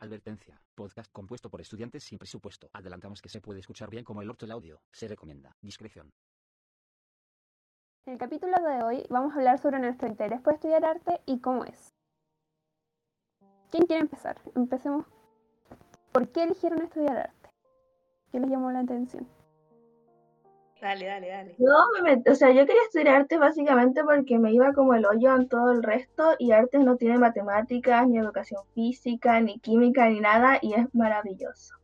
Advertencia. Podcast compuesto por estudiantes sin presupuesto. Adelantamos que se puede escuchar bien como el orto el audio. Se recomienda. Discreción. En el capítulo de hoy vamos a hablar sobre nuestro interés por estudiar arte y cómo es. ¿Quién quiere empezar? Empecemos. ¿Por qué eligieron estudiar arte? ¿Qué les llamó la atención? Dale, dale, dale. Yo me met- o sea, yo quería estudiar arte básicamente porque me iba como el hoyo en todo el resto y artes no tiene matemáticas, ni educación física, ni química, ni nada y es maravilloso.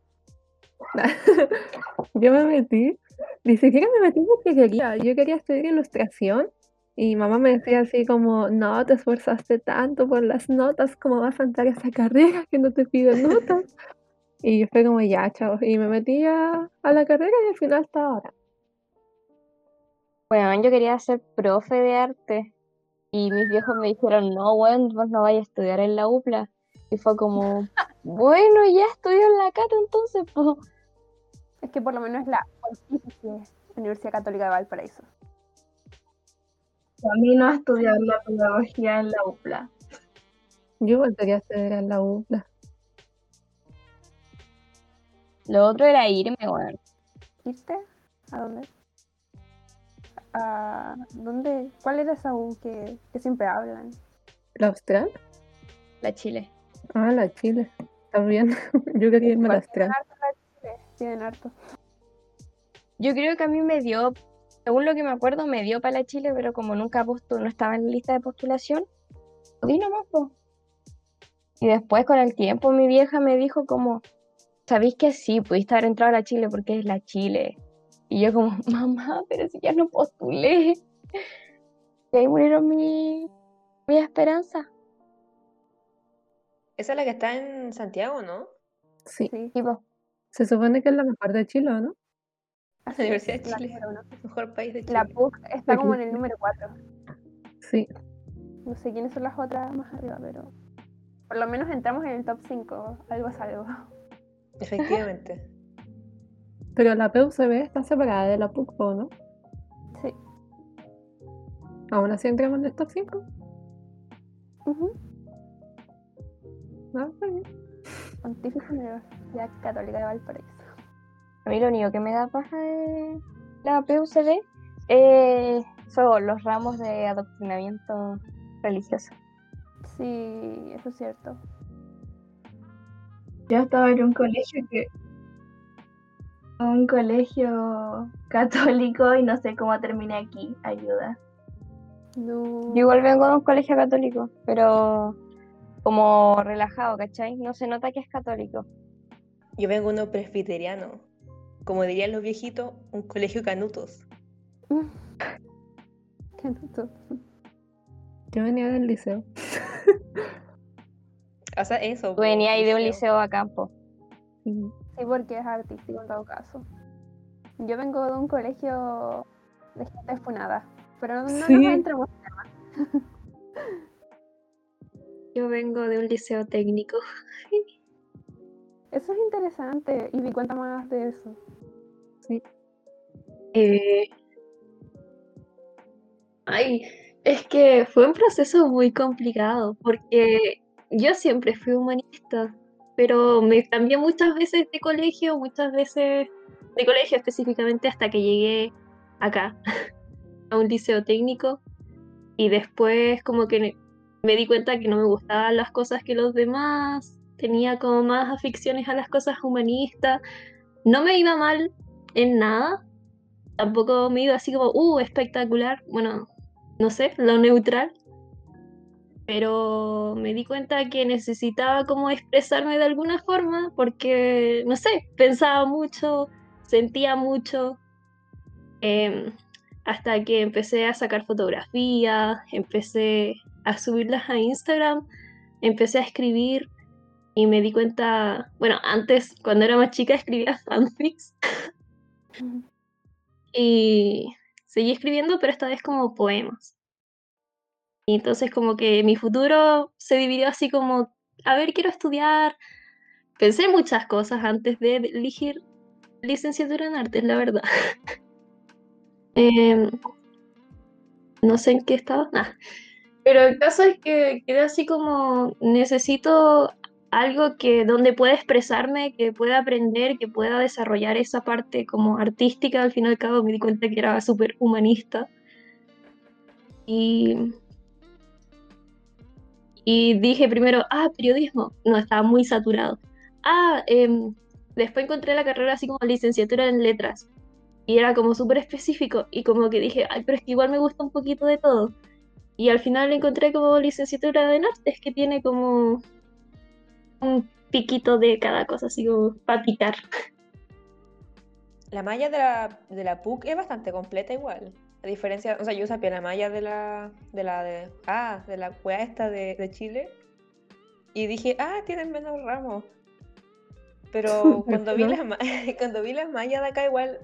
Yo me metí, ni siquiera me metí porque quería, yo quería estudiar ilustración y mamá me decía así como, no te esforzaste tanto por las notas, ¿cómo vas a entrar a esa carrera que no te piden notas? Y fue como, ya, chao, y me metí a, a la carrera y al final hasta ahora. Bueno, yo quería ser profe de arte y mis viejos me dijeron, no, bueno, vos no vayas a estudiar en la UPLA. Y fue como, bueno, ya estudio en la Cato entonces, pues. Es que por lo menos es la Universidad Católica de Valparaíso. Camino a estudiar la pedagogía en la UPLA. Yo igual quería estudiar en la UPLA. Lo otro era irme, bueno. ¿Irte? ¿A dónde? ¿A dónde? ¿Cuál era esa U que, que siempre hablan? ¿La Austral? La Chile. Ah, la Chile. También. Yo quería irme a la Austral. harto la Chile, Tienen harto. Yo creo que a mí me dio, según lo que me acuerdo, me dio para la Chile, pero como nunca postu- no estaba en la lista de postulación, di nomás, po. Y después con el tiempo mi vieja me dijo como, ¿sabéis que sí? Pudiste haber entrado a la Chile porque es la Chile. Y yo como, mamá, pero si ya no postulé. Y ahí murieron mi, mi esperanza. Esa es la que está en Santiago, ¿no? Sí. Sí. Se supone que es la mejor de Chile, ¿o no? La Universidad es, de la Chile. número uno. Mejor país de Chile. La PUC está como en el número 4. Sí. No sé quiénes son las otras más arriba, pero por lo menos entramos en el top 5. Algo es algo. Efectivamente. Pero la PUCB está separada de la PUC, ¿o no? Sí. Aún así entramos en el top 5. Ujú. Ah, está bien. Pontificia Universidad Católica de Valparaíso. a mí lo único que me da paja de la PUCD eh, son los ramos de adoctrinamiento religioso. Sí, eso es cierto. Yo estaba en un colegio que un colegio católico y no sé cómo terminé aquí. Ayuda. No. Yo igual vengo de un colegio católico, pero como relajado, ¿cachai? No se nota que es católico. Yo vengo de uno presbiteriano. Como dirían los viejitos, un colegio canutos. Tonto. Yo venía del liceo. O sea, eso. Tú venías ahí de un liceo. liceo a campo. Sí. Sí, porque es artístico en todo caso. Yo vengo de un colegio de gente funada, pero no, Sí. nos entramos. Yo vengo de un liceo técnico. Eso es interesante y me cuenta más de eso. Eh, Ay, es que fue un proceso muy complicado porque yo siempre fui humanista, pero me cambié muchas veces de colegio, muchas veces de colegio específicamente hasta que llegué acá, a un liceo técnico. Y después como que me di cuenta que no me gustaban las cosas que los demás, tenía como más aficiones a las cosas humanistas, no me iba mal en nada, tampoco me iba así como, uh, espectacular, bueno, no sé, lo neutral, pero me di cuenta que necesitaba como expresarme de alguna forma porque, no sé, pensaba mucho, sentía mucho, em, hasta que empecé a sacar fotografías, empecé a subirlas a Instagram, empecé a escribir y me di cuenta, bueno, antes cuando era más chica escribía fanfics y seguí escribiendo, pero esta vez como poemas. Y entonces como que mi futuro se dividió así como, a ver, quiero estudiar. Pensé en muchas cosas antes de elegir licenciatura en artes, la verdad. Em, no sé en qué estaba. Ah. Pero el caso es que quedé así como, necesito algo que donde pueda expresarme, que pueda aprender, que pueda desarrollar esa parte como artística. Al fin y al cabo me di cuenta que era súper humanista. Y, y dije primero, ah, periodismo. No, estaba muy saturado. Ah, em, después encontré la carrera así como licenciatura en letras. Y era como súper específico. Y como que dije, ay, pero es que igual me gusta un poquito de todo. Y al final encontré como licenciatura en artes que tiene como un piquito de cada cosa, así como para picar. La malla de la, de la PUC es bastante completa igual. A diferencia, o sea, yo sabía la malla de la, de la, de, ah, de la wea esta de, de Chile. Y dije, ah, tienen menos ramos. Pero cuando vi, las, cuando vi las mallas de acá igual,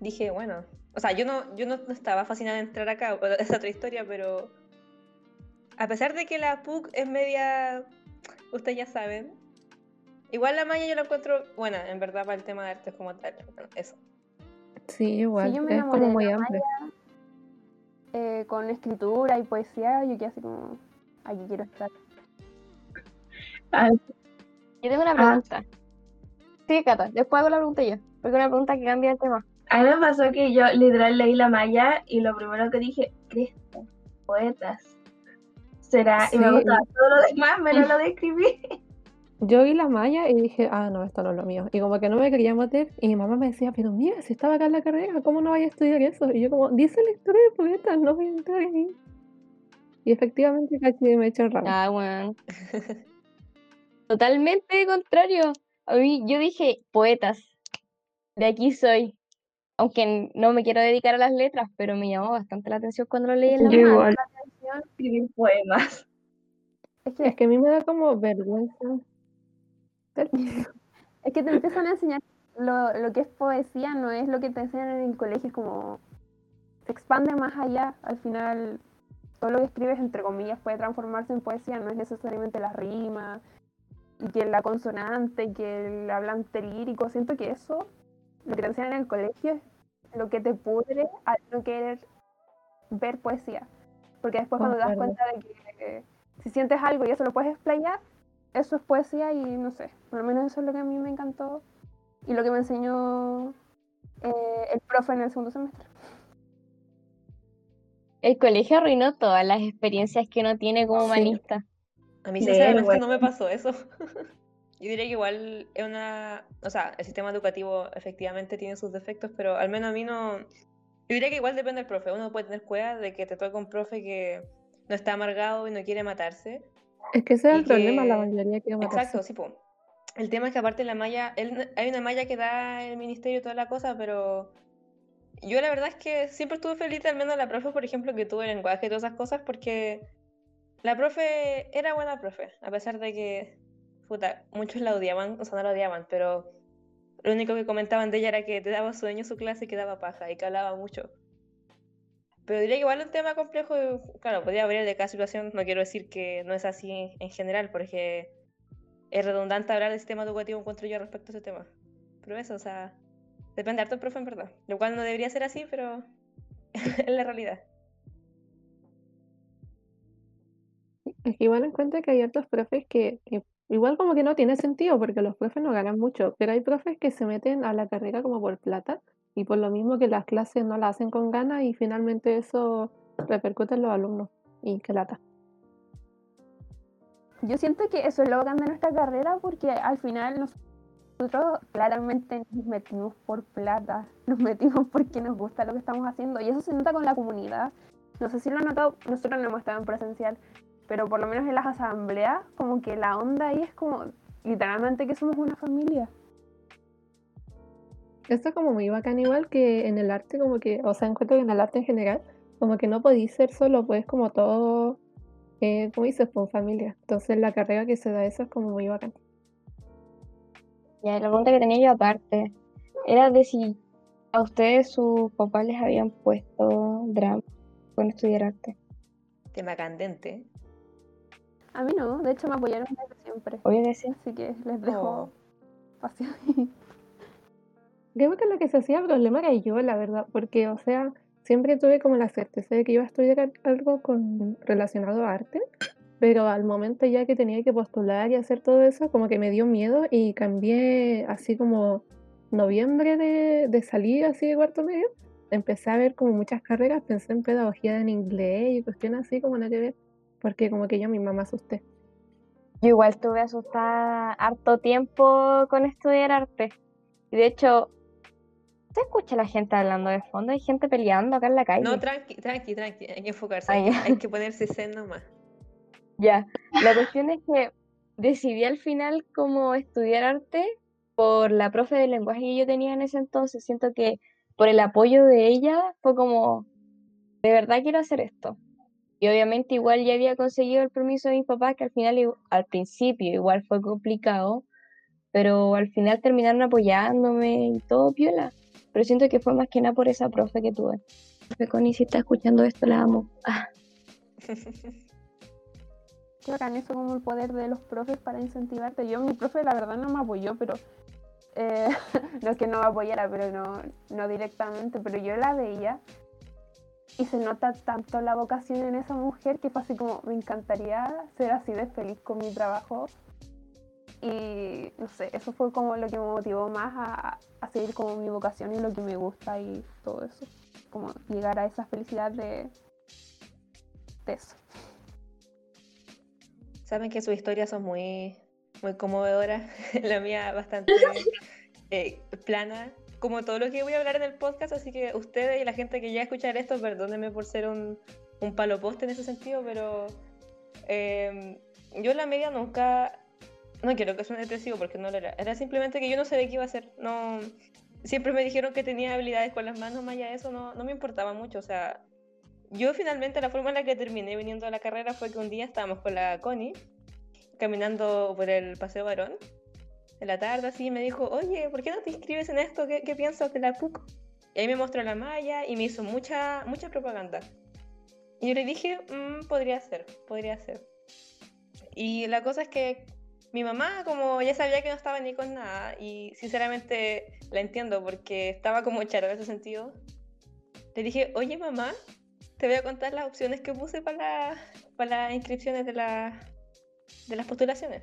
dije, bueno. O sea, yo no, yo no, no estaba fascinada en entrar acá, es otra historia, pero a pesar de que la PUC es media, ustedes ya saben, igual la malla yo la encuentro buena, en verdad, para el tema de artes como tal. Bueno, eso. Sí, igual. yo me es como muy amplio. Eh, con escritura y poesía, yo quedé así como, aquí quiero estar. Ah, Yo tengo una Ah. pregunta. Sí, Cata, después hago la pregunta yo. Porque es una pregunta que cambia el tema. A mí me pasó que yo literal leí la malla y lo primero que dije, Cristo, poetas. Será, y me gustaba todo lo demás, menos lo de escribir. Yo vi la malla y dije, ah, no, esto no es lo mío. Y como que no me quería meter. Y mi mamá me decía, pero mira, si estaba acá en la carrera, ¿cómo no vaya a estudiar eso? Y yo como, dice la historia de poetas, no voy a entrar ahí. Y efectivamente casi me eché el ramo. Ah, bueno. Totalmente contrario. A mí, yo dije poetas. De aquí soy. Aunque no me quiero dedicar a las letras, pero me llamó bastante la atención cuando lo leí en la Yo mano. igual. Atención, Escribir poemas. Es que, Es que a mí me da como vergüenza. Es que te empiezan a enseñar lo, lo que es poesía, no es lo que te enseñan en el colegio, es como se expande más allá. Al final, todo lo que escribes, entre comillas, puede transformarse en poesía, no es necesariamente la rima, y que la consonante, que el hablante lírico. Siento que eso, lo que te enseñan en el colegio, es lo que te pudre al no querer ver poesía. Porque después cuando te das cuenta de que eh, si sientes algo y eso lo puedes explayar, eso es poesía y no sé, por lo menos eso es lo que a mí me encantó y lo que me enseñó eh, el profe en el segundo semestre. El colegio arruinó todas las experiencias que uno tiene como Sí. humanista. A mí sinceramente bueno. no me pasó eso. Yo diría que igual es una, o sea, el sistema educativo efectivamente tiene sus defectos, pero al menos a mí no, yo diría que igual depende del profe. Uno puede tener cuidado de que te toque un profe que no está amargado y no quiere matarse. Es que ese es el problema, la que- mayoría quiere matarse. Exacto, sí, po. El tema es que aparte la malla, hay una malla que da el ministerio y toda la cosa, pero yo la verdad es que siempre estuve feliz, al menos la profe, por ejemplo, que tuve lenguaje y todas esas cosas, porque la profe era buena profe, a pesar de que, puta, muchos la odiaban, o sea, no la odiaban, pero lo único que comentaban de ella era que te daba sueño su clase y que daba paja y que hablaba mucho. Pero diría que igual es un tema complejo, claro, podría variar de cada situación, no quiero decir que no es así en general, porque es redundante hablar del sistema educativo, encuentro yo, respecto a ese tema. Pero eso, o sea, depende harto del profe en verdad. Lo cual no debería ser así, pero es la realidad. Igual encuentro que hay otros profes que, que igual como que no tiene sentido porque los profes no ganan mucho, pero hay profes que se meten a la carrera como por plata y por lo mismo que las clases no las hacen con ganas y finalmente eso repercute en los alumnos y que lata. Yo siento que eso es lo bacán de nuestra carrera porque al final nos- nosotros claramente nos metimos por plata, nos metimos porque nos gusta lo que estamos haciendo y eso se nota con la comunidad. No sé si lo han notado, nosotros no hemos estado en presencial, pero por lo menos en las asambleas, como que la onda ahí es como literalmente que somos una familia. Esto es como muy bacán igual que en el arte como que, o sea, encuentro que en el arte en general, como que no podéis ser solo, pues como todo, eh, como dices, por familia. Entonces la carrera que se da eso es como muy bacán. Ya, la pregunta que tenía yo aparte era de si a ustedes sus papás les habían puesto drama con estudiar arte. Tema candente. A mí no, de hecho me apoyaron desde siempre, Obvio que sí. así que les dejo Oh. espacio. Creo que lo que se hacía problema era yo, la verdad, porque, o sea, siempre tuve como la certeza de que iba a estudiar al- algo con, relacionado a arte, pero al momento ya que tenía que postular y hacer todo eso, como que me dio miedo y cambié así como noviembre de, de salir así de cuarto medio. Empecé a ver como muchas carreras, pensé en pedagogía en inglés y cuestiones así como nada que ver, porque como que yo misma me asusté. Yo igual estuve asustada harto tiempo con estudiar arte. Y de hecho, ¿se escucha la gente hablando de fondo? Hay gente peleando acá en la calle. No, tranqui, tranqui, tranqui. Hay que enfocarse. Hay, que ponerse zen nomás. Ya, la cuestión es que decidí al final como estudiar arte por la profe de lenguaje que yo tenía en ese entonces. Siento que por el apoyo de ella fue como, de verdad quiero hacer esto. Y obviamente igual ya había conseguido el permiso de mis papás, que al final, al principio igual fue complicado, pero al final terminaron apoyándome y todo piola. Pero siento que fue más que nada por esa profe que tuve. Profe Connie, si está escuchando esto, la amo. Ah, bacán eso como el poder de los profes para incentivarte. Yo, mi profe la verdad no me apoyó, pero... eh, no es que no me apoyara, pero no, no directamente, pero yo la veía y se nota tanto la vocación en esa mujer que fue así como, me encantaría ser así de feliz con mi trabajo. Y no sé, eso fue como lo que me motivó más a, seguir como mi vocación y lo que me gusta y todo eso. Como llegar a esa felicidad de, eso. Saben que sus historias son muy, muy conmovedoras. La mía bastante eh, plana, como todo lo que voy a hablar en el podcast. Así que ustedes y la gente que ya escuchar esto, perdónenme por ser un, un palo poste en ese sentido, pero eh, yo en la media nunca. No quiero que suene depresivo porque no lo era. Era simplemente que yo no sabía qué iba a hacer. No, siempre me dijeron que tenía habilidades con las manos, más allá eso no, no me importaba mucho. O sea, yo finalmente la forma en la que terminé viniendo a la carrera fue que un día estábamos con la Connie caminando por el Paseo Varón en la tarde así me dijo, oye, ¿por qué no te inscribes en esto? ¿Qué, qué piensas de la PUC? Y ahí me mostró la malla y me hizo mucha, mucha propaganda. Y yo le dije, "Mm, podría ser, podría ser. Y la cosa es que mi mamá, como ya sabía que no estaba ni con nada, y sinceramente la entiendo porque estaba como charo en ese sentido, le dije, oye mamá, te voy a contar las opciones que puse para, para las inscripciones de, la- de las postulaciones.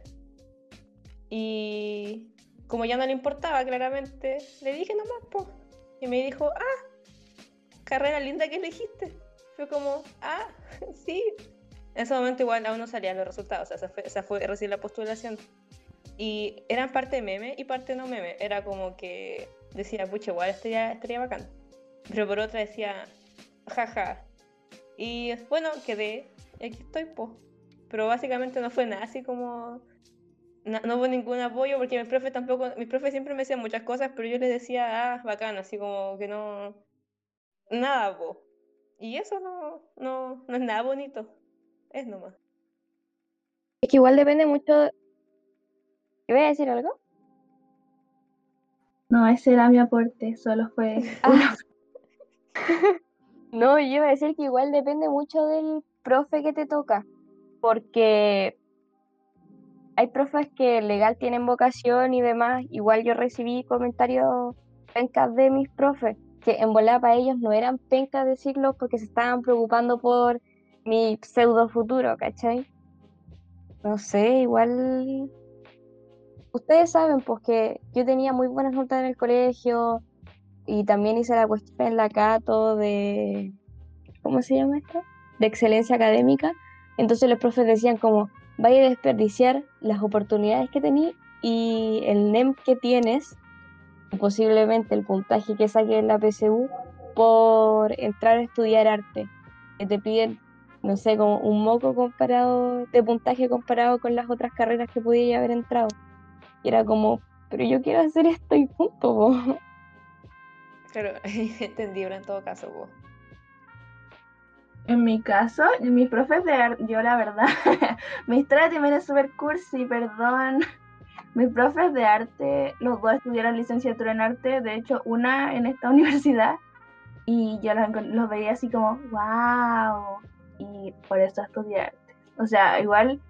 Y como ya no le importaba claramente, le dije nomás, po. Y me dijo, ah, carrera linda que elegiste. Fue como, ah, sí. En ese momento igual aún no salían los resultados, o sea, esa fue, esa fue recién la postulación. Y eran parte meme y parte no meme. Era como que decía, pucha, igual estaría, estaría bacán. Pero por otra decía, jaja. Y bueno, quedé, y aquí estoy, po. Pero básicamente no fue nada así como... na- no hubo ningún apoyo porque mis profes tampoco... Mis profes siempre me decían muchas cosas, pero yo les decía, ah, bacán, así como que no... Nada, po. Y eso no, no, no es nada bonito. Es nomás. Es que igual depende mucho. ¿Iba a decir algo? No, ese era mi aporte, solo fue Ah. No, yo iba a decir que igual depende mucho del profe que te toca, porque hay profes que legal tienen vocación y demás. Igual yo recibí comentarios pencas de mis profes, que en volada para ellos no eran pencas decirlo porque se estaban preocupando por mi pseudo futuro, ¿cachai? No sé, igual ustedes saben pues que yo tenía muy buenas notas en el colegio y también hice la cuestión en la Cato de ¿cómo se llama esto? de excelencia académica. Entonces los profes decían como vaya a desperdiciar las oportunidades que tení y el NEM que tienes, posiblemente el puntaje que saques en la PSU por entrar a estudiar arte. Que te piden, no sé, como un moco comparado de puntaje comparado con las otras carreras que podía haber entrado. Y era como, pero yo quiero hacer esto y punto. po". Claro, entendible en todo caso, po. En mi caso, mis profes de arte, yo la verdad, mi historia también es súper cursi, perdón. Mis profes de arte, los dos estudiaron licenciatura en arte, de hecho una en esta universidad, y yo los, los veía así como, wow, y por eso estudié arte. O sea, igual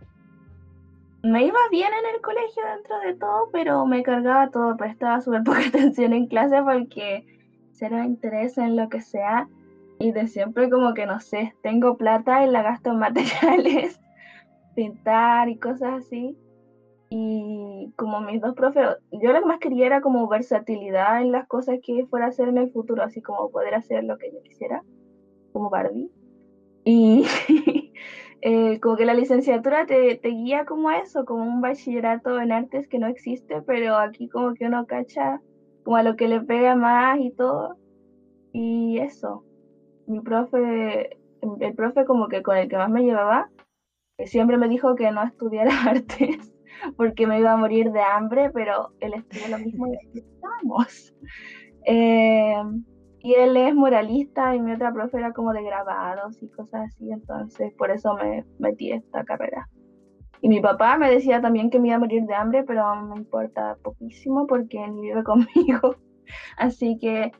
me iba bien en el colegio dentro de todo, pero me cargaba todo, prestaba súper poca atención en clase porque cero interés en lo que sea. Y de siempre como que no sé, tengo plata y la gasto en materiales. pintar y cosas así. Y como mis dos profes, yo lo que más quería era como versatilidad en las cosas que fuera a hacer en el futuro, así como poder hacer lo que yo quisiera, como Barbie. Y eh, como que la licenciatura te, te guía como a eso, como un bachillerato en artes que no existe, pero aquí como que uno cacha como a lo que le pega más y todo. Y eso, mi profe, el profe como que con el que más me llevaba, que siempre me dijo que no estudiara artes porque me iba a morir de hambre, pero él estudió lo mismo y estamos. Eh, y él es muralista y mi otra profe era como de grabados y cosas así, entonces por eso me metí esta carrera. Y mi papá me decía también que me iba a morir de hambre, pero me importa poquísimo porque ni vive conmigo. Así que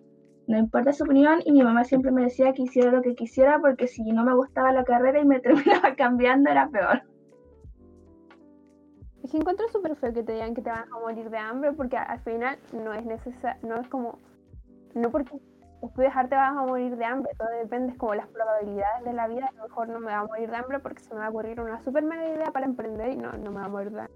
no importa su opinión y mi mamá siempre me decía que hiciera lo que quisiera porque si no me gustaba la carrera y me terminaba cambiando era peor. Que encuentro súper feo que te digan que te vas a morir de hambre porque al final no es necesario, no es como, no porque estudias arte vas a morir de hambre, todo depende, como las probabilidades de la vida, a lo mejor no me va a morir de hambre porque se me va a ocurrir una súper mala idea para emprender y no, no me va a morir de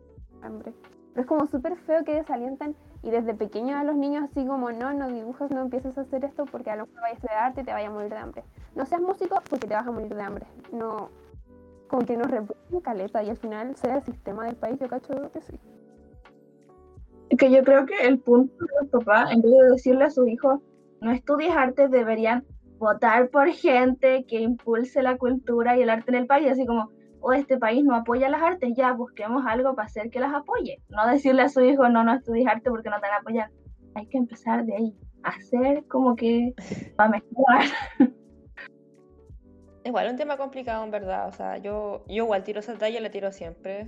hambre. Pero es como súper feo que desalienten y desde pequeños a los niños así como, no, no dibujas, no empieces a hacer esto porque a lo mejor vayas a estudiar arte y te vaya a morir de hambre. No seas músico porque te vas a morir de hambre. No, como que nos reproduce caleta y al final sea el sistema del país, yo cacho que sí. Que yo creo que el punto de los papás, en vez de decirle a sus hijos, no estudies arte, deberían votar por gente que impulse la cultura y el arte en el país, así como, o oh, este país no apoya las artes, ya busquemos algo para hacer que las apoye. No decirle a su hijo, no, no estudies arte porque no te van a apoyar. Hay que empezar de ahí, hacer como que va a mejorar. Igual un tema complicado en verdad, o sea, yo, yo igual tiro esa talla, la tiro siempre,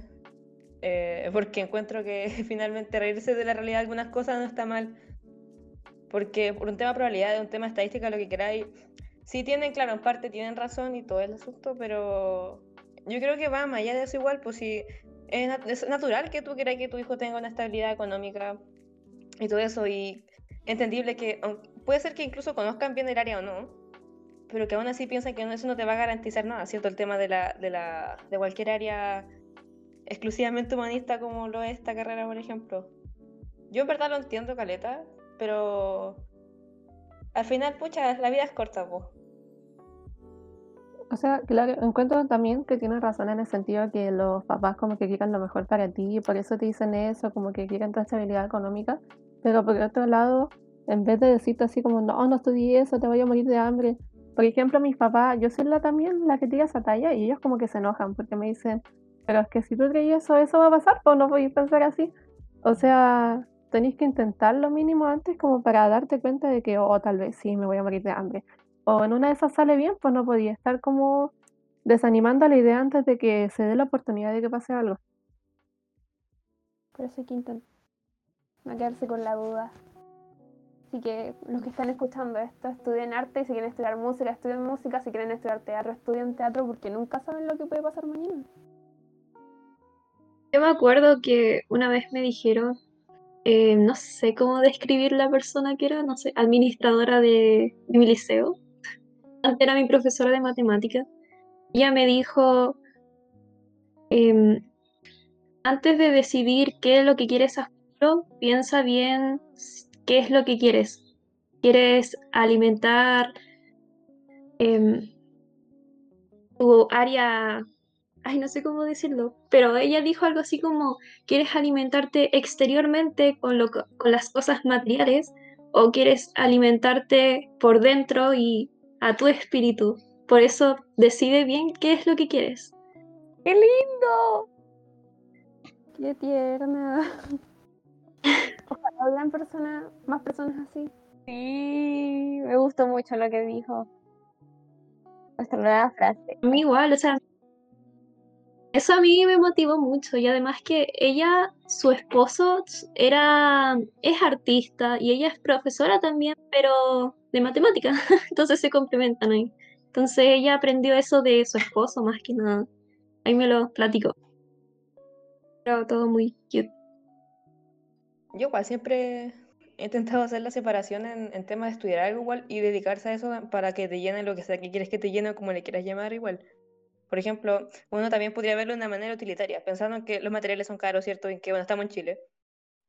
eh, porque encuentro que finalmente reírse de la realidad de algunas cosas no está mal, porque por un tema de probabilidad, un tema de estadística, lo que queráis, sí tienen, claro, en parte tienen razón y todo el asunto, pero yo creo que va más allá de eso igual, pues si es, natural que tú quieras que tu hijo tenga una estabilidad económica y todo eso, y entendible que puede ser que incluso conozcan bien el área o no, pero que aún así piensan que eso no te va a garantizar nada, ¿cierto? El tema de, la, de, la, de cualquier área exclusivamente humanista como lo es esta carrera, por ejemplo. Yo en verdad lo entiendo, Caleta, pero al final, pucha, la vida es corta, vos. O sea, claro, encuentro también que tienes razón en el sentido que los papás como que quieren lo mejor para ti y por eso te dicen eso, como que quieren tu estabilidad económica, pero por otro lado, en vez de decirte así como, no, no estudié eso, te voy a morir de hambre, por ejemplo, mis papás, yo soy la también la que tira esa talla y ellos como que se enojan porque me dicen, pero es que si tú crees eso, eso va a pasar, pues no podéis pensar así. O sea, tenéis que intentar lo mínimo antes como para darte cuenta de que, oh, tal vez sí, me voy a morir de hambre. O en una de esas sale bien, pues no podía estar como desanimando la idea antes de que se dé la oportunidad de que pase algo. Por eso hay que intentar no quedarse con la duda. Así que los que están escuchando esto, estudien arte, si quieren estudiar música, estudien música, si quieren estudiar teatro, estudien teatro, porque nunca saben lo que puede pasar mañana. Yo me acuerdo que una vez me dijeron, eh, no sé cómo describir la persona que era, no sé, administradora de, mi liceo. Antes era mi profesora de matemáticas. Ella me dijo, em, antes de decidir qué es lo que quieres hacer, piensa bien ¿Qué es lo que quieres? ¿Quieres alimentar em, tu área? Ay, no sé cómo decirlo, pero ella dijo algo así como, ¿quieres alimentarte exteriormente con, lo, con las cosas materiales o quieres alimentarte por dentro y a tu espíritu? Por eso decide bien qué es lo que quieres. ¡Qué lindo! ¡Qué tierna! Ojalá personas, más personas así. Sí, me gustó mucho lo que dijo. Nuestra nueva frase. A mí igual, o sea, eso a mí me motivó mucho y además que ella, su esposo era, es artista y ella es profesora también, pero de matemática, entonces se complementan ahí. Entonces ella aprendió eso de su esposo más que nada. Ahí me lo platicó. Pero todo muy cute. Yo igual siempre he intentado hacer la separación en, temas de estudiar algo igual y dedicarse a eso para que te llene lo que sea que quieres que te llene, como le quieras llamar igual. Por ejemplo, uno también podría verlo de una manera utilitaria, pensando en que los materiales son caros, ¿cierto? En que, bueno, estamos en Chile.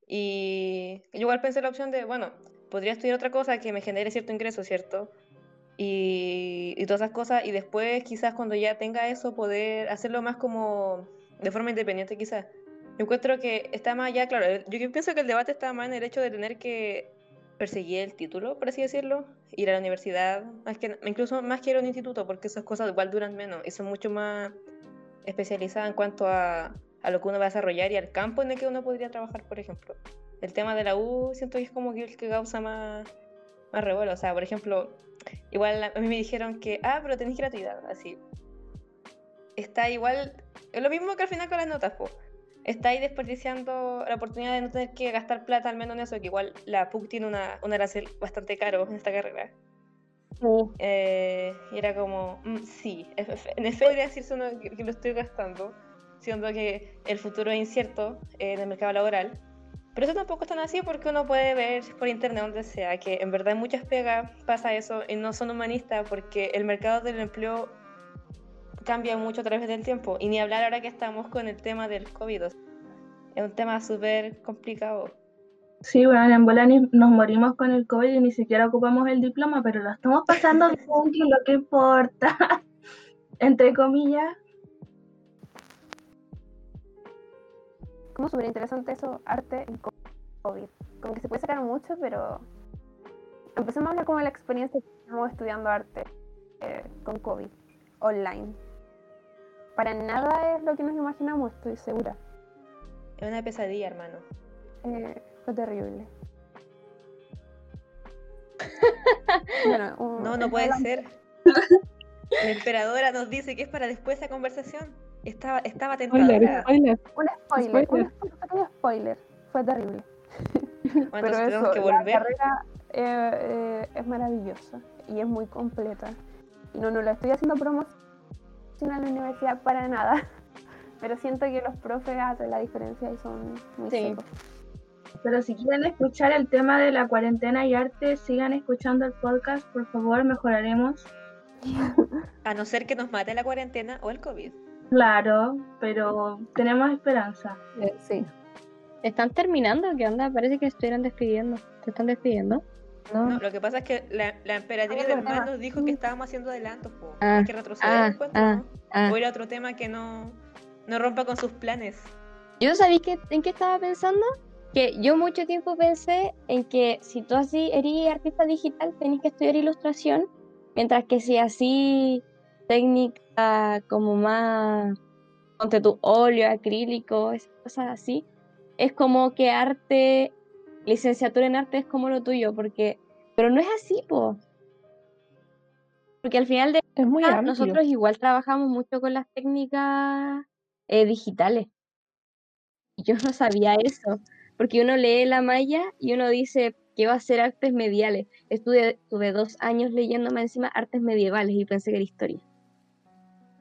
Y yo igual pensé la opción de, bueno, podría estudiar otra cosa que me genere cierto ingreso, ¿cierto? Y, y todas esas cosas, y después quizás cuando ya tenga eso, poder hacerlo más como de forma independiente quizás. Yo encuentro que está más allá, claro, yo pienso que el debate está más en el hecho de tener que perseguir el título, por así decirlo, ir a la universidad, más que, incluso más que ir a un instituto, porque esas cosas igual duran menos y son mucho más especializadas en cuanto a, a lo que uno va a desarrollar y al campo en el que uno podría trabajar, por ejemplo. El tema de la U siento que es como que el que causa más, más revuelo. O sea, por ejemplo, igual a mí me dijeron que, ah, pero tenés gratuidad, así. Está igual, es lo mismo que al final con las notas, po. Está ahí desperdiciando la oportunidad de no tener que gastar plata al menos en eso, que igual la PUC tiene una, un arancel bastante caro en esta carrera. Eh, y era como, mm, sí, en efecto podría decirse uno que, que lo estoy gastando, siendo que el futuro es incierto en el mercado laboral. Pero eso tampoco es tan así porque uno puede ver por internet donde sea que en verdad en muchas pegas pasa eso y no son humanistas porque el mercado del empleo cambia mucho a través del tiempo. Y ni hablar ahora que estamos con el tema del COVID. Es un tema súper complicado. Sí, bueno, en Bolani nos morimos con el COVID y ni siquiera ocupamos el diploma, pero lo estamos pasando bien, que lo que importa. Entre comillas. Como súper interesante eso, arte en COVID. Como que se puede sacar mucho, pero empecemos a hablar como de la experiencia que estamos estudiando arte eh, con COVID, online. Para nada es lo que nos imaginamos, estoy segura. Es una pesadilla, hermano. Eh, fue terrible. Bueno, un- No, no puede ser. La emperadora nos dice que es para después esa conversación. Estaba, estaba Spoiler, tentadora. spoiler. Un spoiler, Spoiler. un pequeño spoiler. Fue terrible. Bueno, Pero entonces tenemos eso, que la volver. carrera eh, eh, es maravillosa y es muy completa. Y no, no la estoy haciendo promoción a la universidad para nada. Pero siento que los profes hacen la diferencia y son muy Sí. secos. Pero si quieren escuchar el tema de la cuarentena y arte, sigan escuchando el podcast, por favor, mejoraremos. A no ser que nos mate la cuarentena o el COVID. Claro, pero tenemos esperanza. Eh, sí. ¿Están terminando? ¿Qué onda? Parece que estuvieran despidiendo. ¿Te están despidiendo? No, No, lo que pasa es que la, la emperatriz Ah, del verdad. mal nos dijo que estábamos haciendo adelantos. po. Ah, Hay que retroceder ah, el ah, ¿no? ah. O ir a otro tema que no, no rompa con sus planes. Yo sabí que, en qué estaba pensando, que yo mucho tiempo pensé en que si tú así eres artista digital, tenés que estudiar ilustración, mientras que si así técnica como más, ponte tu óleo, acrílico, esas cosas así, es como que arte, licenciatura en arte es como lo tuyo, porque, pero no es así, po. Porque al final de es muy Ah, nosotros igual trabajamos mucho con las técnicas eh, digitales. Y Yo no sabía eso, porque uno lee la malla y uno dice que va a ser artes mediales. Estuve, estuve dos años leyéndome encima artes medievales y pensé que era historia.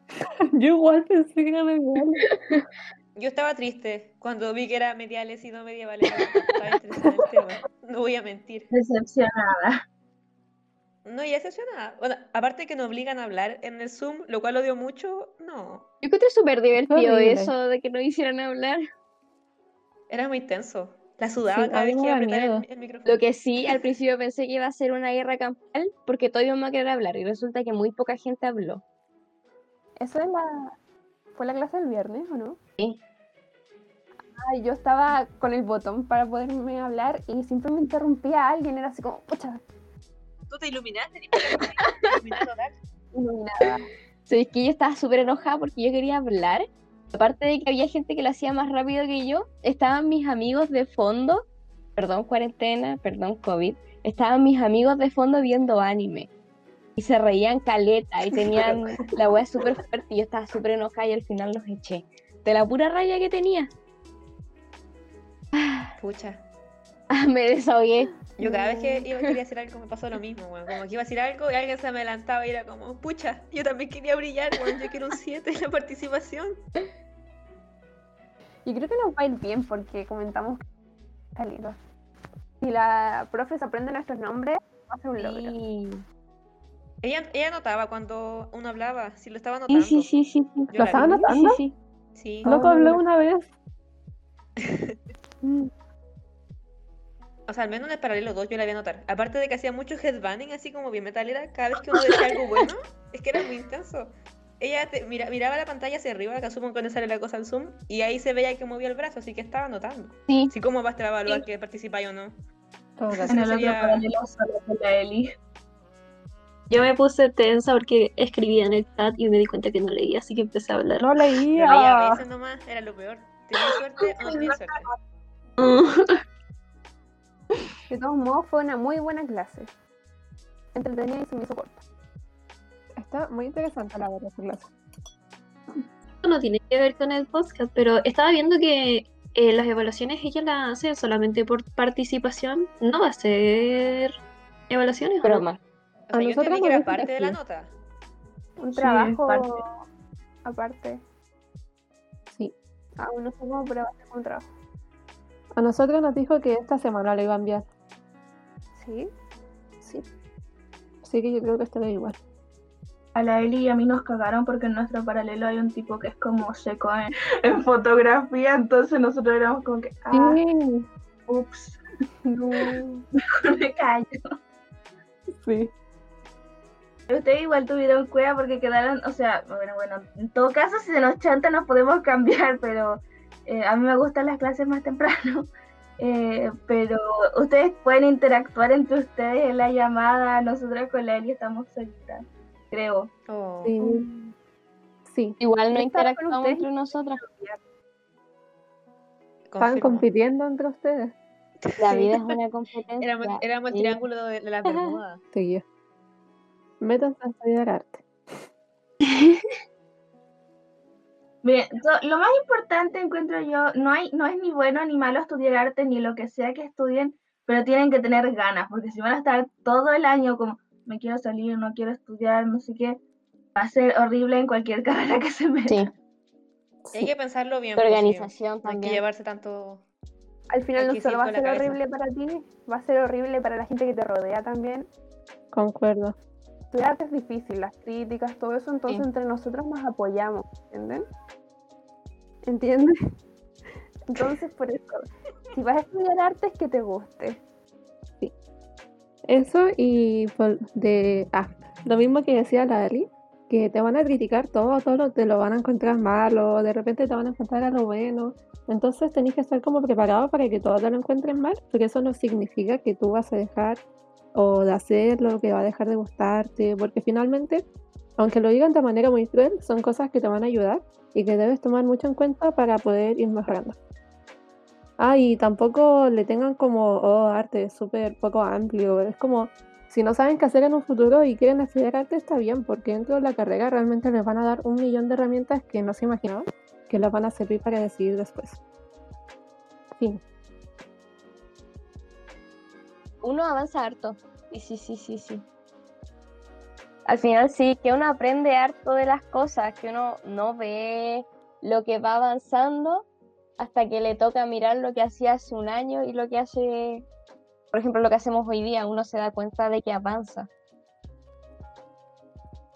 Yo igual pensé que era. Yo estaba triste cuando vi que era mediales y no medievales. Estaba interesada en el tema. No voy a mentir. Decepcionada. No, y decepcionada. Bueno, aparte que nos obligan a hablar en el Zoom, lo cual odio mucho, no. Yo encontré súper divertido eso de que no hicieran hablar. Era muy tenso. La sudaba Sí, cada vez que iba a apretar el micrófono. Lo que sí, al principio pensé que iba a ser una guerra campal porque todo iba a querer hablar y resulta que muy poca gente habló. ¿Eso es la... fue la clase del viernes o no? Sí. Ay, yo estaba con el botón para poderme hablar y siempre me interrumpía alguien, era así como, pucha, Tú te iluminaste, total. iluminada. Sabes que yo estaba súper enojada porque yo quería hablar. Aparte de que había gente que lo hacía más rápido que yo, estaban mis amigos de fondo, perdón cuarentena, perdón COVID, estaban mis amigos de fondo viendo anime. Y se reían caleta y tenían la wea súper fuerte y yo estaba súper enojada y al final los eché. De la pura raya que tenía. Pucha. Me desahogué. Yo cada vez que iba quería hacer algo me pasó lo mismo, weón. Como que iba a decir algo y alguien se me adelantaba y era como, pucha, yo también quería brillar, weón. Yo quiero un 7 en la participación. Yo creo que nos va a ir bien porque comentamos salido. Si la profe se aprende nuestros nombres, va a ser un logro. Sí. Ella, ella anotaba cuando uno hablaba, si lo estaba Sí, anotando. sí, sí, sí. sí. ¿Lo estaba vi. anotando? Sí, sí. Sí. Loco Ah, una vez. O sea, al menos en el paralelo 2 yo la voy a anotar. Aparte de que hacía mucho headbanging, así como bien metalera, cada vez que uno decía algo bueno, es que era muy intenso. Ella te- mira- miraba la pantalla hacia arriba, que asumo que no sale la cosa al zoom, y ahí se veía que movía el brazo, así que estaba anotando. Sí. Así como vas a evaluar que participáis o no. Todo. En el otro paralelo solo con la Eli. Yo me puse tensa porque escribía en el chat y me di cuenta que no leía, así que empecé a hablar. No leía leía. a veces nomás, era lo peor. ¿Tenía suerte o no tenía suerte? De todos modos, fue una muy buena clase. Entretenida y se me hizo corta. Está muy interesante la verdad esa clase. Esto no tiene que ver con el podcast, pero estaba viendo que eh, las evaluaciones ella las hace solamente por participación. No va a ser evaluaciones. ¿o no? Broma. O sea, A yo entendí que nos era parte de la nota. Un Sí, trabajo parte. aparte. Sí. Aún no sé cómo, pero va a ser un trabajo. A nosotros nos dijo que esta semana lo iba a enviar. ¿Sí? Sí. Así que yo creo que estará igual. A la Eli y a mí nos cagaron porque en nuestro paralelo hay un tipo que es como seco en, en fotografía, entonces nosotros éramos como que, ah, Sí. ups, No. me callo. Sí. Ustedes igual tuvieron cueva porque quedaron, o sea, bueno, bueno, en todo caso si se nos chanta nos podemos cambiar, pero eh, a mí me gustan las clases más temprano. Eh, pero ustedes pueden interactuar entre ustedes en la llamada, nosotros con la Eli estamos solitas, creo. Oh. Sí. Sí. Igual no interactuamos entre nosotras. Confirmo. compitiendo entre ustedes. La vida es una competencia. Éramos, éramos el triángulo de, de las Bermudas. Sí, yo. Métanse a estudiar arte. Miren, so- lo más importante encuentro yo, no hay, no es ni bueno ni malo estudiar arte, ni lo que sea que estudien, pero tienen que tener ganas, porque si van a estar todo el año como, me quiero salir, no quiero estudiar, no sé qué, va a ser horrible en cualquier carrera que se meta. Sí, Hay que pensarlo bien. tu pues, sí. organización No hay que también. llevarse tanto. Al final no solo va a ser cabeza. horrible para ti, va a ser horrible para la gente que te rodea también. Concuerdo. Estudiar es difícil, las críticas, todo eso, entonces Sí. entre nosotros nos apoyamos, ¿entienden? ¿Entiendes? Entonces, por eso, si vas a estudiar arte es que te guste. Eso y por- de ah, lo mismo que decía la Eli, que te van a criticar todo, todo lo- te lo van a encontrar malo, de repente te van a encontrar a lo bueno. Entonces tenés que estar como preparado para que todo te lo encuentren mal, porque eso no significa que tú vas a dejar o de hacer lo que va a dejar de gustarte, porque finalmente, aunque lo digan de manera muy cruel, son cosas que te van a ayudar y que debes tomar mucho en cuenta para poder ir mejorando. Ah, y tampoco le tengan como, oh, arte súper poco amplio. Es como, si no saben qué hacer en un futuro y quieren estudiar arte, está bien, porque dentro de la carrera realmente les van a dar un millón de herramientas que no se imaginaban que les van a servir para decidir después. Fin. Uno avanza harto. Sí, sí, sí, sí, sí. Al final sí, que uno aprende harto de las cosas, que uno no ve lo que va avanzando hasta que le toca mirar lo que hacía hace un año y lo que hace, por ejemplo, lo que hacemos hoy día, uno se da cuenta de que avanza.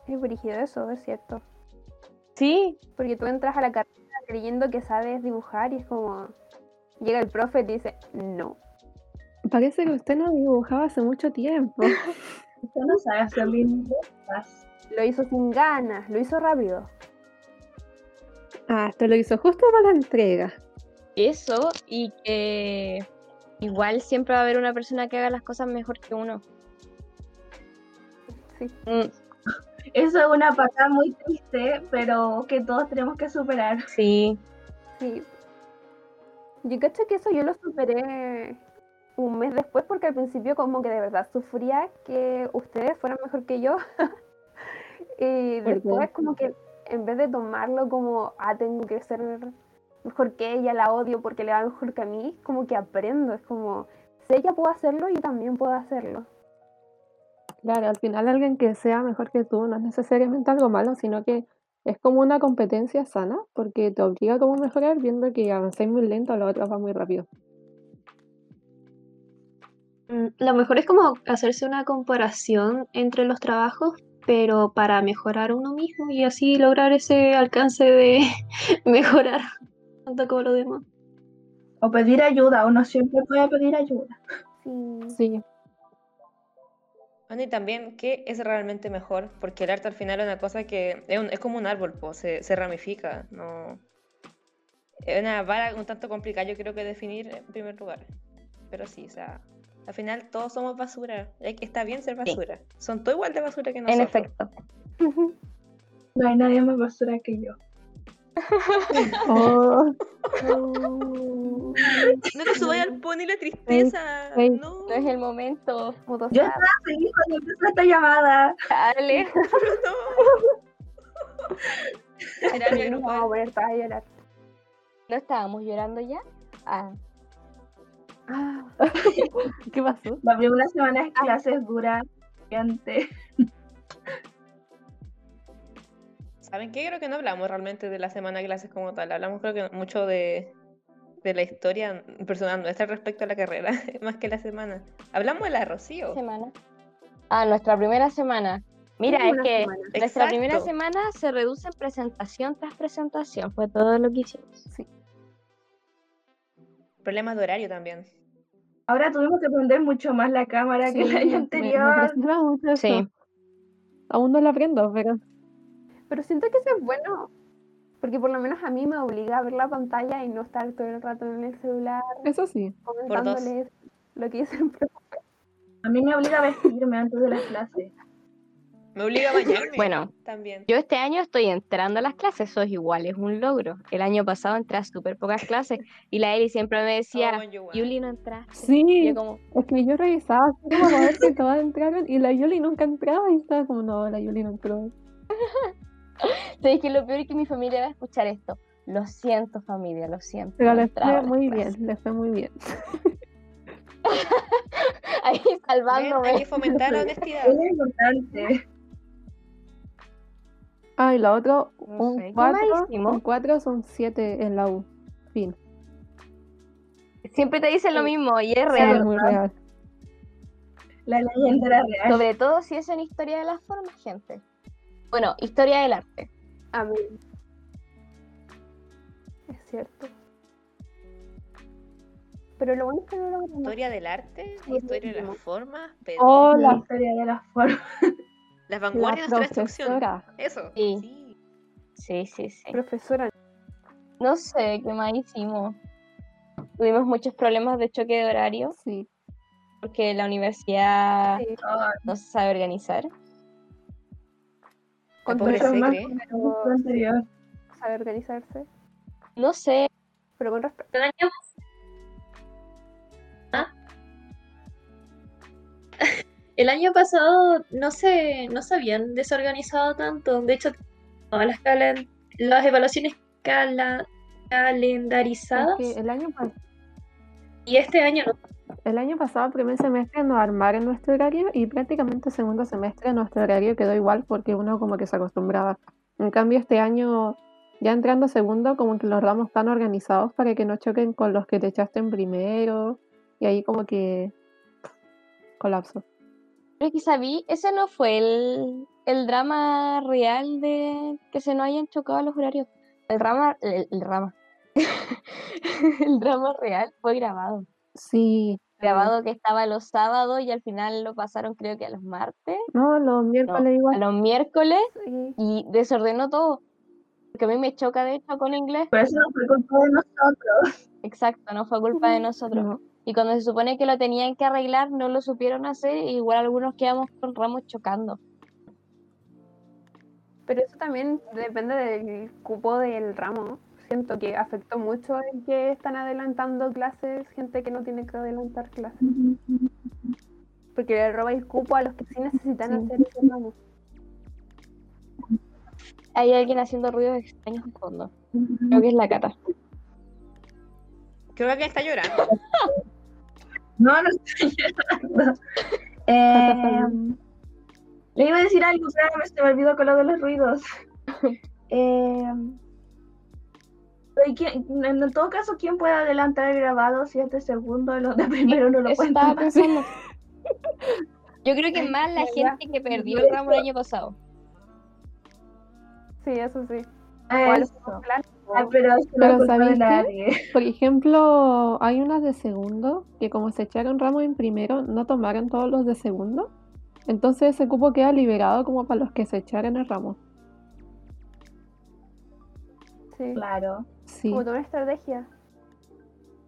Es brígido eso, es cierto. Sí, Porque tú entras a la carrera creyendo que sabes dibujar y es como, llega el profe y te dice, no. Parece que usted no dibujaba hace mucho tiempo. Usted no sabe hacer limpiezas. Lo hizo sin ganas, lo hizo rápido. Ah, esto lo hizo justo para la entrega. eso y que igual siempre va a haber una persona que haga las cosas mejor que uno. Sí. Mm, Eso es una patada muy triste, pero que todos tenemos que superar. sí, Sí. Yo cacho que eso yo lo superé un mes después porque al principio como que de verdad sufría que ustedes fueran mejor que yo. y después como que en vez de tomarlo como, ah, tengo que ser mejor que ella, la odio porque le va mejor que a mí, como que aprendo. Es como, si ella puede hacerlo, yo también puedo hacerlo. Claro, al final alguien que sea mejor que tú no es necesariamente algo malo, sino que es como una competencia sana, porque te obliga como a mejorar viendo que avanzáis muy lento, lo otro va muy rápido. Mm, Lo mejor es como hacerse una comparación entre los trabajos pero para mejorar uno mismo y así lograr ese alcance de mejorar tanto como lo demás. O pedir ayuda, uno siempre puede pedir ayuda. Sí. Sí. Bueno, y también, ¿qué es realmente mejor? Porque el arte al final es una cosa que es, un- es como un árbol, po, se, se ramifica, no... Es una vara un tanto complicada, yo creo que definir en primer lugar. Pero sí, o sea, al final todos somos basura. Está bien ser basura. Son todos igual de basura que nosotros. En efecto. No hay nadie más basura que yo. Oh, No. No te subas al pony la tristeza. No, No es el momento. Yo estaba feliz cuando empezó esta llamada. Dale. no. Terapia No, a llorar. ¿No estábamos llorando ya? Ah, Ah, ¿Qué pasó? La primera semana de clases dura. gigante. ¿Saben qué? Creo que no hablamos realmente de la semana de clases como tal. Hablamos creo que mucho de, de la historia personal nuestra respecto a la carrera, más que la semana. Hablamos de la de Rocío. semana. Ah, nuestra primera semana. Mira, es que semana. nuestra primera semana se reduce en presentación tras presentación. Fue todo lo que hicimos. Sí. Problemas de horario también. Ahora tuvimos que prender mucho más la cámara que el año me- me anterior. mucho eso. Sí. Aún no lo aprendo, pero Pero siento que eso es bueno. Porque por lo menos a mí me obliga a ver la pantalla y no estar todo el rato en el celular eso sí. comentándoles lo que dice el profe. A mí me obliga a vestirme antes de las clases. Me obliga a bañarme. Bueno, también. Yo este año estoy entrando a las clases, eso es igual, es un logro. El año pasado entré a súper pocas clases y la Eli siempre me Oh, decía, igual. Yuli no entraste. Sí, Y yo como, es que yo revisaba así como para ver si todas entraron y la Yuli nunca entraba y estaba como, no, la Yuli no entró. ¿sabes que Lo peor es que mi familia va a escuchar esto. Lo siento familia, lo siento. Pero no le entraba a fue muy clases". bien, le fue muy bien. Ahí salvándome. hay que fomentar la honestidad. Es importante. Ah, y la otra, No un sé, ¿qué más 4, hicimos? un 4 son 7 en la U. Fin. Siempre te dicen lo mismo y es Sí, es real. La leyenda era real. Sobre todo si es en historia de las formas, gente. Bueno, historia del arte. A mí. Es cierto. Pero lo bueno es que no lo. Historia del arte, historia de las formas, pero Oh, la, historia de las formas. Las la vanguardias de nuestra instrucción. profesora. Eso. Sí. sí. Sí, sí, sí. Profesora, No sé qué más hicimos. Tuvimos muchos problemas de choque de horario Sí. porque la universidad sí, no se sabe organizar. mucho más que anterior. sabe organizarse. No sé, Pero con respeto. El El año pasado no se, no se habían desorganizado tanto. De hecho, todas las, calen- las evaluaciones cala- calendarizadas. Es que el año, Y este año no. el año pasado, primer semestre, nos armaron nuestro horario y prácticamente segundo semestre nuestro horario quedó igual porque uno como que se acostumbraba. En cambio, este año, ya entrando segundo, como que los ramos están organizados para que no choquen con los que te echaste en primero y ahí como que colapso. Pero que sabí, ese no fue el, el drama real de que se nos hayan chocado los horarios. El drama, el, el drama. el drama real fue grabado. Sí. Grabado que estaba los sábados y al final lo pasaron creo que a los martes, No, los no, miércoles a igual. los miércoles Sí. y desordenó todo. Porque a mí me choca de hecho con inglés. Pero eso no fue culpa de nosotros. Exacto, no fue culpa de nosotros. No. Y cuando se supone que lo tenían que arreglar, no lo supieron hacer, e igual algunos quedamos con ramos chocando. Pero eso también depende del cupo del ramo. Siento que afectó mucho en que están adelantando clases, gente que no tiene que adelantar clases. Porque le roba el cupo a los que sí necesitan Sí. hacer ese ramo. Hay alguien haciendo ruidos extraños de fondo. Creo que es la cata. Creo que alguien está llorando. No, no estoy llorando. Eh, le iba a decir algo, pero me se me olvidó con lo de los ruidos. Eh, ¿y quién- en todo caso, ¿quién puede adelantar el grabado si es de segundo y los de primero no lo cuentan? Yo creo que más la gente que perdió el ramo el año pasado. Sí, eso sí. Eso. Ah, pero Pero. Por ejemplo, hay unas de segundo que como se echaron ramos en primero, no tomaron todos los de segundo. Entonces ese cupo queda liberado como para los que se echaron el ramo. Sí. Claro. Sí. Como toda una estrategia.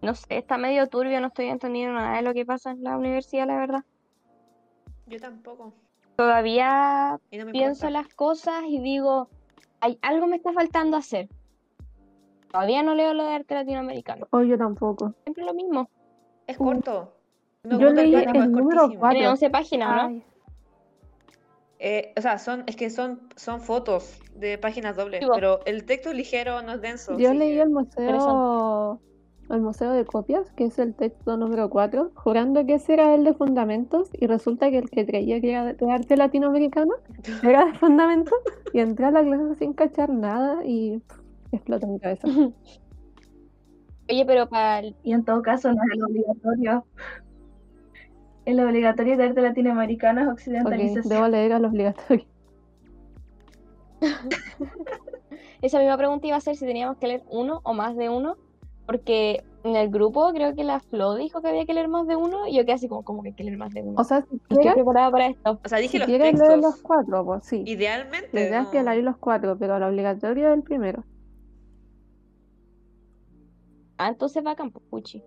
No sé, está medio turbio, no estoy entendiendo nada de lo que pasa en la universidad, la verdad. Yo tampoco. Todavía no pienso importa. las cosas y digo, hay algo me está faltando hacer. Todavía no leo lo de arte latinoamericano. O yo tampoco. Siempre lo mismo. Es corto. Me Yo leí el es número cortísimo. cuatro. Tiene 11 páginas, ¿no? Eh, o sea, son, es que son, son fotos de páginas dobles, Sí, pero el texto es ligero, no es denso. Yo leí el museo, el museo de copias, que es el texto número 4, jurando que ese era el de fundamentos, y resulta que el que creía que era de arte latinoamericano era de fundamentos, y entré a la clase sin cachar nada y pff, explotó mi cabeza. Oye, pero para el... Y en todo caso no es el obligatorio. El obligatorio de arte latinoamericano es debo leer al obligatorio. esa misma pregunta iba a ser si teníamos que leer uno o más de uno, porque en el grupo creo que la Flo dijo que había que leer más de uno, y yo quedé así como, como que hay que leer más de uno. O sea, si No estoy quieres, preparada para esto. O sea, dije si los quieres leer los cuatro, pues sí. Idealmente. La idea es que leáis los cuatro, pero el obligatorio es el primero. Ah, entonces va a campo, puchi.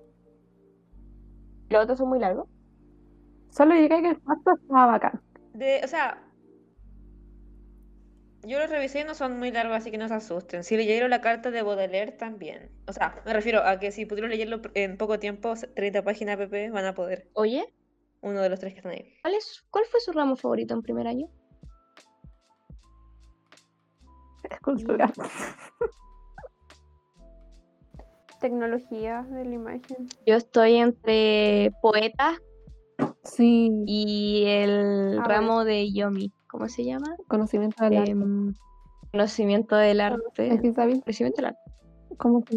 Los otros son muy largos. Solo diré que el cuarto estaba bacán. De, o sea, yo los revisé y no son muy largos, así que no se asusten. Si leyeron la carta de Baudelaire también. O sea, me refiero a que si pudieron leerlo en poco tiempo, 30 páginas pp, van a poder. Oye, Uno de los tres que están ahí. ¿cuál, es, ¿cuál fue su ramo favorito en primer año? Escultura. tecnología de la imagen. Yo estoy entre poetas Sí, y el Ah, ramo de Yomi. ¿Cómo se llama? conocimiento del arte. Em, conocimiento del arte. Es que, ¿sabes? Conocimiento del arte. Como que,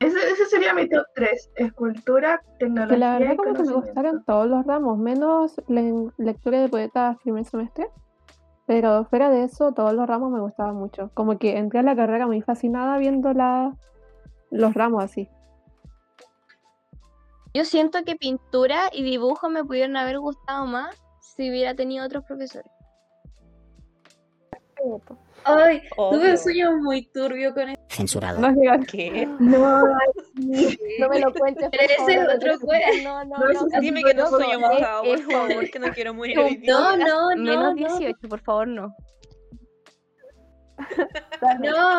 Ese, ese sería mi top 3. Escultura, que tecnología la verdad y como que me gustaron todos los ramos, menos lectura de poetas primer semestre. Pero fuera de eso, todos los ramos me gustaban mucho. Como que entré a la carrera muy fascinada viendo la, los ramos así. Yo siento que pintura y dibujo me pudieron haber gustado más si hubiera tenido otros profesores. Ay, tuve un sueño muy turbio con eso. Censurado. No. ¿Qué? No, sí. No me lo cuentes. Pero ese es otro no, cuento. No, no, No, Dime que no soy es- mojado, por es- favor, que no quiero morir hoy día. No, no, no, Menos no. 18, por favor, no. No,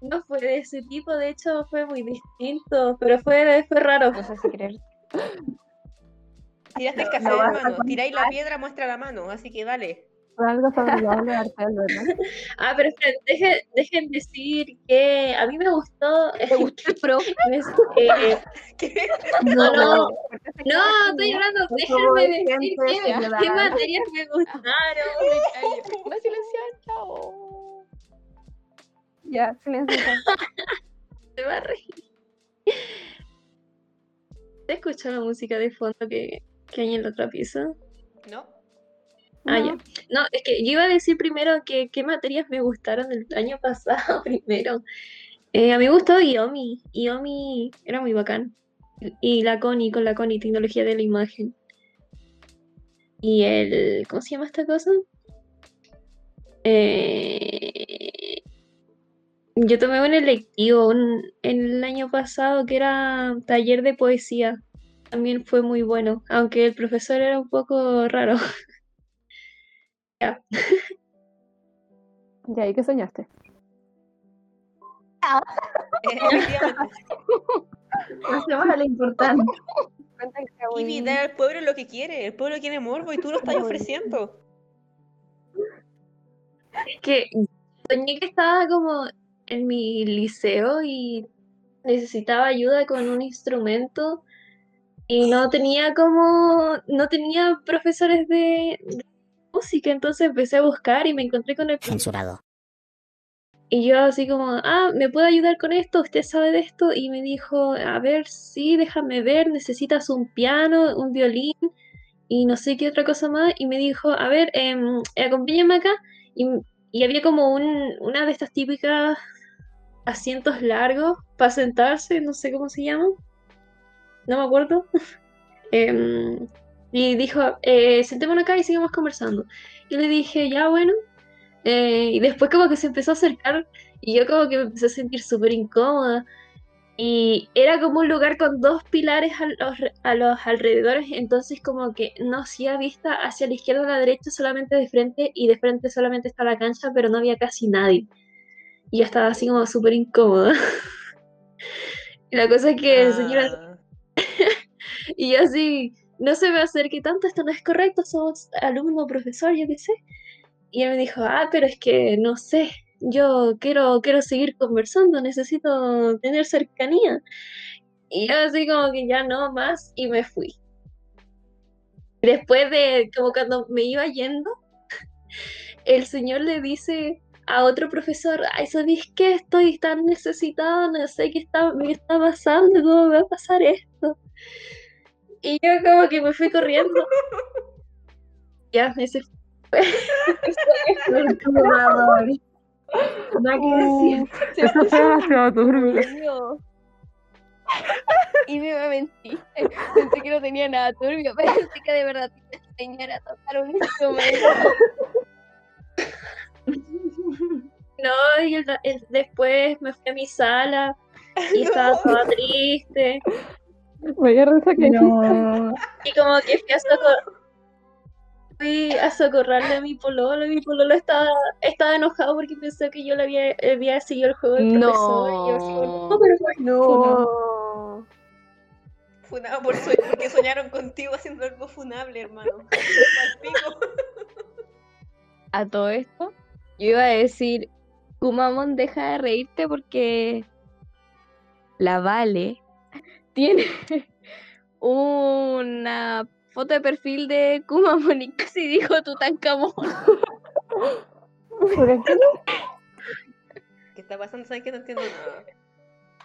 no fue de ese tipo, de hecho fue muy distinto, pero fue, fue raro. No sé si creer. Tiraste el a hermano. Tiráis la piedra, muestra la mano, así que dale. Fue algo arte, ¿verdad? Ah, pero esperen, dejen, dejen decir que a mí me gustó. ¿Te gustó el profe? eh, ¿Qué? no, no, no, estoy hablando, déjenme decir qué, qué materias me gustaron. Va a silenciar, chao. Ya, silencio. Se va a reír. ¿Te escuchó la música de fondo que, que hay en la otra pieza? ¿No? Ah, No. ya. No, es que yo iba a decir primero que qué materias me gustaron el año pasado primero. Eh, a mí me gustó Iomi. Iomi era muy bacán. Y la Connie, con la Connie, tecnología de la imagen. Y el. ¿Cómo se llama esta cosa? Eh, yo tomé un electivo un- el año pasado que era taller de poesía. También fue muy bueno, aunque el profesor era un poco raro. ¿Y ahí qué soñaste? Efectivamente. Pasemos a lo importante. Y dar al pueblo lo que quiere. El pueblo quiere morbo y tú lo estás ofreciendo. que soñé que estaba como en mi liceo y necesitaba ayuda con un instrumento y no tenía como, no tenía profesores de, de música, entonces empecé a buscar y me encontré con el Censurado. y yo así como, ah, ¿me puede ayudar con esto? ¿Usted sabe de esto? Y me dijo, a ver, sí, déjame ver, necesitas un piano, un violín y no sé qué otra cosa más, y me dijo, a ver, em, acompáñame acá, y, y había como un, una de estas típicas asientos largos para sentarse, no sé cómo se llaman, no me acuerdo. Em, y dijo, eh, sentémonos acá y sigamos conversando. Y le dije, ya bueno. Eh, y después como que se empezó a acercar y yo como que me empecé a sentir súper incómoda. Y era como un lugar con dos pilares a los, a los alrededores, entonces como que no hacía vista hacia la izquierda o la derecha solamente de frente y de frente solamente está la cancha, pero no había casi nadie. Y yo estaba así como súper incómoda. y la cosa es que el señor Ah, y yo así, no se me acerque tanto, esto no es correcto, somos alumno, profesor, yo qué sé. Y él me dijo, ah, pero es que no sé, yo quiero, quiero seguir conversando, necesito tener cercanía. Y yo así como que ya no más y me fui. Después de, como cuando me iba yendo, el señor le dice a otro profesor, ay, ¿sabéis qué? Estoy tan necesitada, no sé qué está, me está pasando, cómo me va a pasar esto. Y yo como que me fui corriendo. Ya, ese fue. Decir. Eso fue demasiado turbio. Y me mentiste. Pensé que no tenía nada turbio. Pensé que de verdad te iba a enseñar a tocar un instrumento. No, y el- el- después me fui a mi sala y estaba toda triste. Risa que No. Y como que fui a socor- fui a socorrerle a mi pololo. y Mi pololo estaba, estaba enojado porque pensó que yo le había, había seguido el juego del profesor. Y yo así como, no, pero No. funado por sue- porque soñaron contigo haciendo algo funable, hermano. A todo esto, yo iba a decir, Kumamon, deja de reírte porque la Vale tiene una foto de perfil de Kumamon y casi dijo Tutankamón. ¿Por qué ¿Qué está pasando? ¿Sabes que no entiendo nada?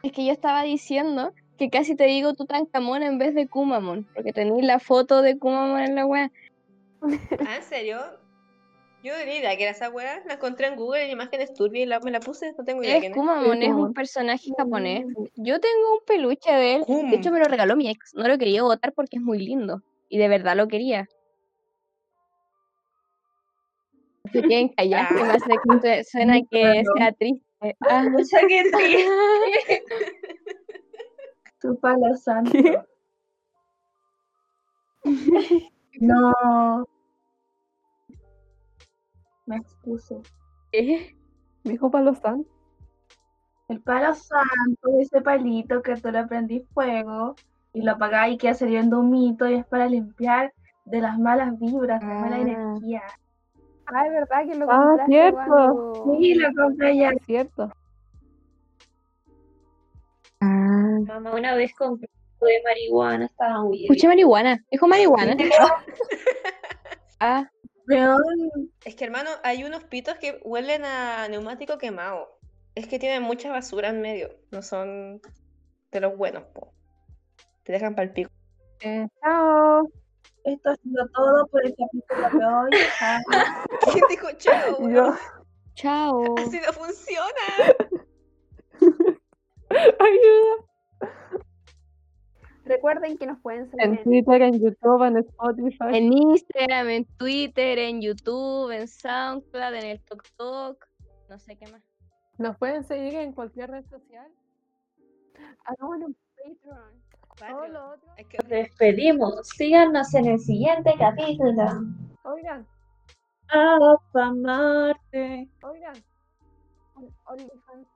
Es que yo estaba diciendo que casi te digo Tutankamón en vez de Kumamon, porque tenéis la foto de Kumamon en la web. ¿Ah, en serio? Yo tenía idea que era esa weá. La encontré en Google en imágenes turbias y la, me la puse. No tengo idea Es. Kumamon, es un personaje japonés. Yo tengo un peluche de él. De hecho, me lo regaló mi ex. No lo quería botar porque es muy lindo. Y de verdad lo quería. Se quieren callar, que hace que su- suena que sea triste. Ah, mucha que triste. Tu palo santo. ¿Qué? No. Me expuse. ¿qué? dijo Palo San? El palo santo, ese palito que tú le prendís fuego y lo apagás y queda saliendo un mito y es para limpiar de las malas vibras, de la mala Ah. energía. Ah, es verdad que lo Ah, cierto. cuando- Sí, lo compré ya. Es cierto. Ah. Mamá una vez compré de marihuana, estaba muy bien. Escuché marihuana. Dijo marihuana. Ah, Weón, Es que, hermano, hay unos pitos que huelen a neumático quemado. Es que tienen mucha basura en medio. No son de los buenos, po. Te dejan pa'l pico. Eh, chao. esto ha sido todo por el capítulo de hoy. ¿Quién dijo chao? Yo. chao. Así no funciona. Ayuda. Recuerden que nos pueden seguir En en Twitter, en YouTube, en Spotify. En Instagram, en Twitter, en YouTube, en SoundCloud, en el TokTok. No sé qué más. Nos pueden seguir en cualquier red social. Hagamos un Patreon. Patreon. Hay que- Nos despedimos. Síganos en el siguiente capítulo. Oigan, A Marte. oigan. OnlyFans